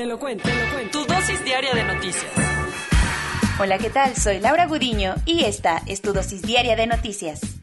Te lo cuento, te lo cuento. Tu dosis diaria de noticias. Hola, ¿qué tal? Soy Laura Gudiño y esta es tu dosis diaria de noticias.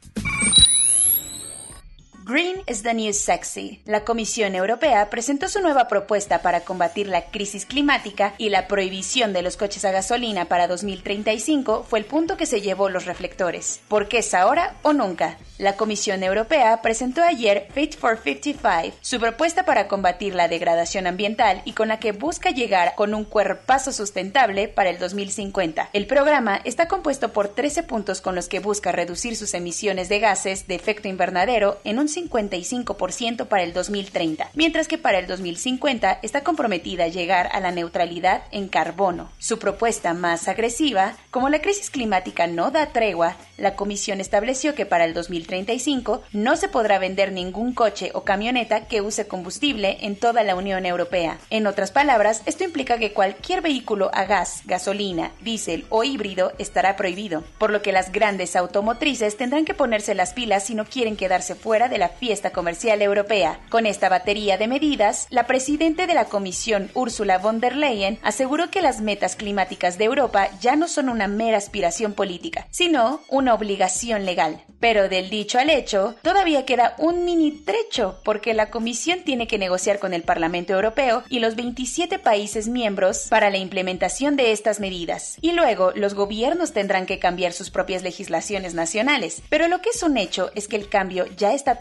Green is the new sexy. La Comisión Europea presentó su nueva propuesta para combatir la crisis climática y la prohibición de los coches a gasolina para 2035 fue el punto que se llevó los reflectores. ¿Por qué es ahora o nunca? La Comisión Europea presentó ayer Fit for 55, su propuesta para combatir la degradación ambiental y con la que busca llegar con un cuerpazo sustentable para el 2050. El programa está compuesto por 13 puntos con los que busca reducir sus emisiones de gases de efecto invernadero en un 55% para el 2030, mientras que para el 2050 está comprometida a llegar a la neutralidad en carbono. Su propuesta más agresiva, como la crisis climática no da tregua, la Comisión estableció que para el 2035 no se podrá vender ningún coche o camioneta que use combustible en toda la Unión Europea. En otras palabras, esto implica que cualquier vehículo a gas, gasolina, diésel o híbrido estará prohibido, por lo que las grandes automotrices tendrán que ponerse las pilas si no quieren quedarse fuera de la fiesta comercial europea. Con esta batería de medidas, la presidente de la Comisión, Ursula von der Leyen, aseguró que las metas climáticas de Europa ya no son una mera aspiración política, sino una obligación legal. Pero del dicho al hecho, todavía queda un mini trecho, porque la Comisión tiene que negociar con el Parlamento Europeo y los 27 países miembros para la implementación de estas medidas. Y luego los gobiernos tendrán que cambiar sus propias legislaciones nacionales. Pero lo que es un hecho es que el cambio ya está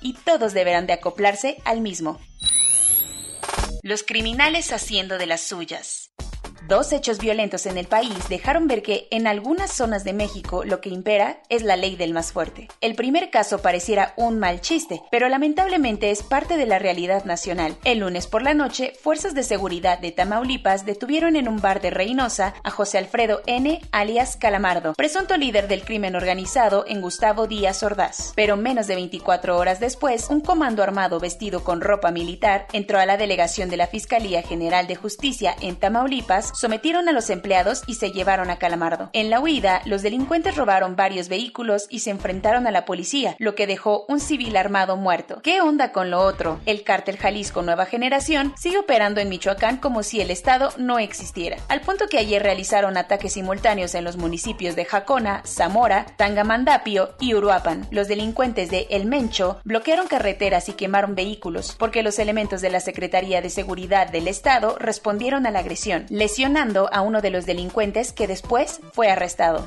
y todos deberán de acoplarse al mismo. Los criminales haciendo de las suyas. Dos hechos violentos en el país dejaron ver que en algunas zonas de México lo que impera es la ley del más fuerte. El primer caso pareciera un mal chiste, pero lamentablemente es parte de la realidad nacional. El lunes por la noche, fuerzas de seguridad de Tamaulipas detuvieron en un bar de Reynosa a José Alfredo N., alias Calamardo, presunto líder del crimen organizado en Gustavo Díaz Ordaz. Pero menos de 24 horas después, un comando armado vestido con ropa militar entró a la delegación de la Fiscalía General de Justicia en Tamaulipas sometieron a los empleados y se llevaron a Calamardo. En la huida, los delincuentes robaron varios vehículos y se enfrentaron a la policía, lo que dejó un civil armado muerto. ¿Qué onda con lo otro? El cártel Jalisco Nueva Generación sigue operando en Michoacán como si el Estado no existiera, al punto que ayer realizaron ataques simultáneos en los municipios de Jacona, Zamora, Tangamandapio y Uruapan. Los delincuentes de El Mencho bloquearon carreteras y quemaron vehículos, porque los elementos de la Secretaría de Seguridad del Estado respondieron a la agresión, a uno de los delincuentes que después fue arrestado.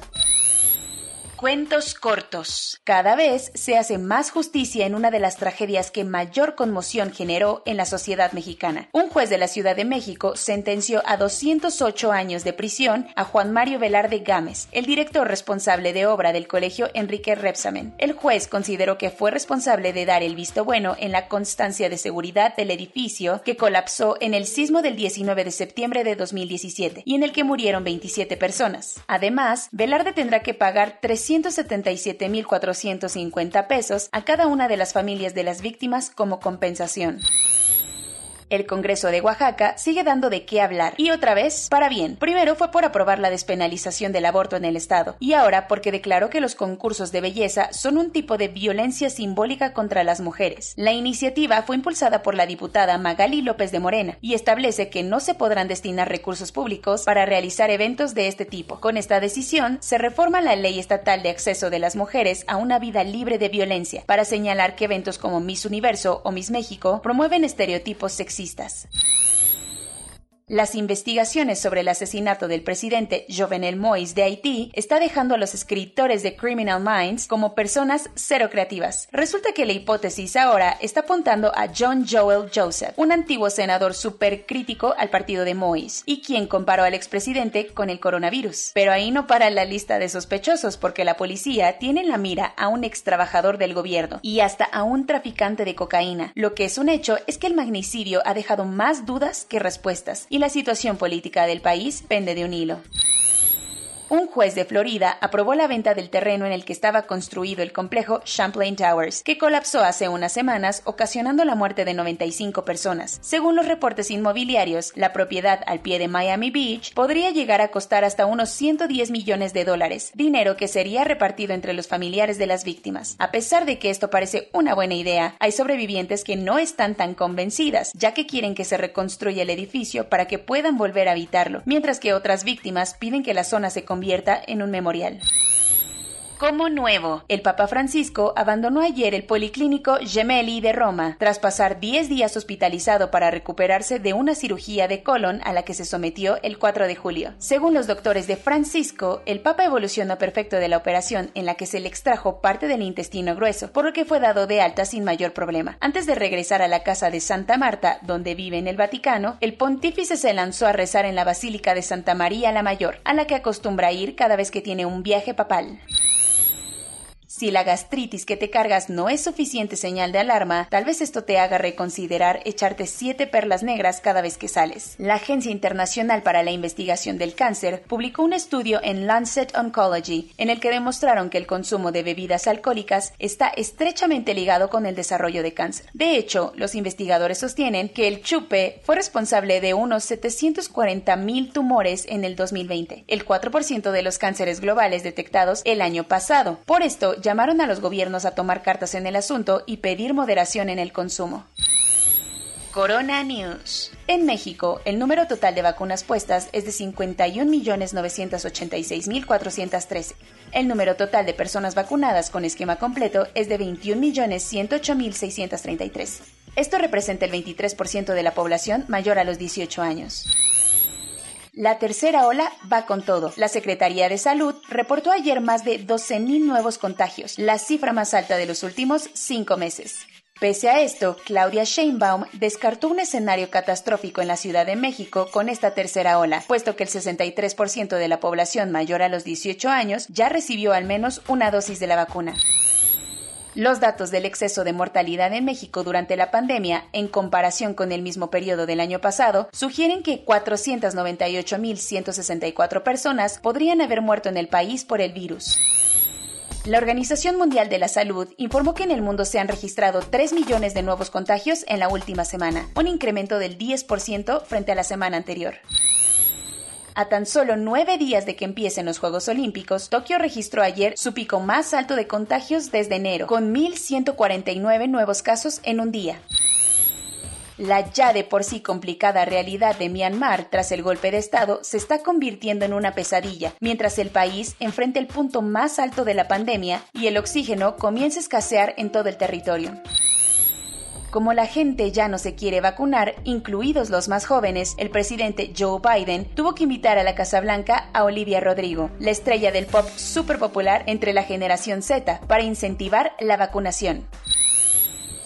Cuentos cortos. Cada vez se hace más justicia en una de las tragedias que mayor conmoción generó en la sociedad mexicana. Un juez de la Ciudad de México sentenció a 208 años de prisión a Juan Mario Velarde Gámez, el director responsable de obra del colegio Enrique Repsamen. El juez consideró que fue responsable de dar el visto bueno en la constancia de seguridad del edificio que colapsó en el sismo del 19 de septiembre de 2017 y en el que murieron 27 personas. Además, Velarde tendrá que pagar 300 177.450 pesos a cada una de las familias de las víctimas como compensación. El Congreso de Oaxaca sigue dando de qué hablar y otra vez para bien. Primero fue por aprobar la despenalización del aborto en el Estado y ahora porque declaró que los concursos de belleza son un tipo de violencia simbólica contra las mujeres. La iniciativa fue impulsada por la diputada Magali López de Morena y establece que no se podrán destinar recursos públicos para realizar eventos de este tipo. Con esta decisión se reforma la ley estatal de acceso de las mujeres a una vida libre de violencia para señalar que eventos como Miss Universo o Miss México promueven estereotipos sexistas taxistas. Las investigaciones sobre el asesinato del presidente Jovenel Moïse de Haití está dejando a los escritores de Criminal Minds como personas cero creativas. Resulta que la hipótesis ahora está apuntando a John Joel Joseph, un antiguo senador súper crítico al partido de Moïse y quien comparó al expresidente con el coronavirus. Pero ahí no para la lista de sospechosos porque la policía tiene en la mira a un ex trabajador del gobierno y hasta a un traficante de cocaína. Lo que es un hecho es que el magnicidio ha dejado más dudas que respuestas y la situación política del país pende de un hilo un juez de Florida aprobó la venta del terreno en el que estaba construido el complejo Champlain Towers, que colapsó hace unas semanas, ocasionando la muerte de 95 personas. Según los reportes inmobiliarios, la propiedad al pie de Miami Beach podría llegar a costar hasta unos 110 millones de dólares, dinero que sería repartido entre los familiares de las víctimas. A pesar de que esto parece una buena idea, hay sobrevivientes que no están tan convencidas, ya que quieren que se reconstruya el edificio para que puedan volver a habitarlo, mientras que otras víctimas piden que la zona se convierta en un memorial como nuevo. El Papa Francisco abandonó ayer el Policlínico Gemelli de Roma tras pasar 10 días hospitalizado para recuperarse de una cirugía de colon a la que se sometió el 4 de julio. Según los doctores de Francisco, el Papa evolucionó perfecto de la operación en la que se le extrajo parte del intestino grueso, por lo que fue dado de alta sin mayor problema. Antes de regresar a la casa de Santa Marta, donde vive en el Vaticano, el pontífice se lanzó a rezar en la Basílica de Santa María la Mayor, a la que acostumbra ir cada vez que tiene un viaje papal. Si la gastritis que te cargas no es suficiente señal de alarma, tal vez esto te haga reconsiderar echarte siete perlas negras cada vez que sales. La Agencia Internacional para la Investigación del Cáncer publicó un estudio en Lancet Oncology en el que demostraron que el consumo de bebidas alcohólicas está estrechamente ligado con el desarrollo de cáncer. De hecho, los investigadores sostienen que el chupe fue responsable de unos 740 mil tumores en el 2020, el 4% de los cánceres globales detectados el año pasado. Por esto, llamaron a los gobiernos a tomar cartas en el asunto y pedir moderación en el consumo. Corona News. En México, el número total de vacunas puestas es de 51.986.413. El número total de personas vacunadas con esquema completo es de 21.108.633. Esto representa el 23% de la población mayor a los 18 años. La tercera ola va con todo. La Secretaría de Salud reportó ayer más de 12.000 nuevos contagios, la cifra más alta de los últimos cinco meses. Pese a esto, Claudia Sheinbaum descartó un escenario catastrófico en la Ciudad de México con esta tercera ola, puesto que el 63% de la población mayor a los 18 años ya recibió al menos una dosis de la vacuna. Los datos del exceso de mortalidad en México durante la pandemia, en comparación con el mismo periodo del año pasado, sugieren que 498.164 personas podrían haber muerto en el país por el virus. La Organización Mundial de la Salud informó que en el mundo se han registrado 3 millones de nuevos contagios en la última semana, un incremento del 10% frente a la semana anterior. A tan solo nueve días de que empiecen los Juegos Olímpicos, Tokio registró ayer su pico más alto de contagios desde enero, con 1.149 nuevos casos en un día. La ya de por sí complicada realidad de Myanmar tras el golpe de Estado se está convirtiendo en una pesadilla, mientras el país enfrenta el punto más alto de la pandemia y el oxígeno comienza a escasear en todo el territorio. Como la gente ya no se quiere vacunar, incluidos los más jóvenes, el presidente Joe Biden tuvo que invitar a la Casa Blanca a Olivia Rodrigo, la estrella del pop súper popular entre la generación Z, para incentivar la vacunación.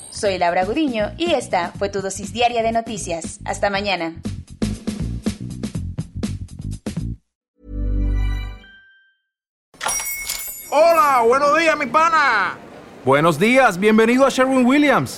Soy Laura Gudiño y esta fue tu dosis diaria de noticias. Hasta mañana. Hola, buenos días, mi pana. Buenos días, bienvenido a Sherwin Williams.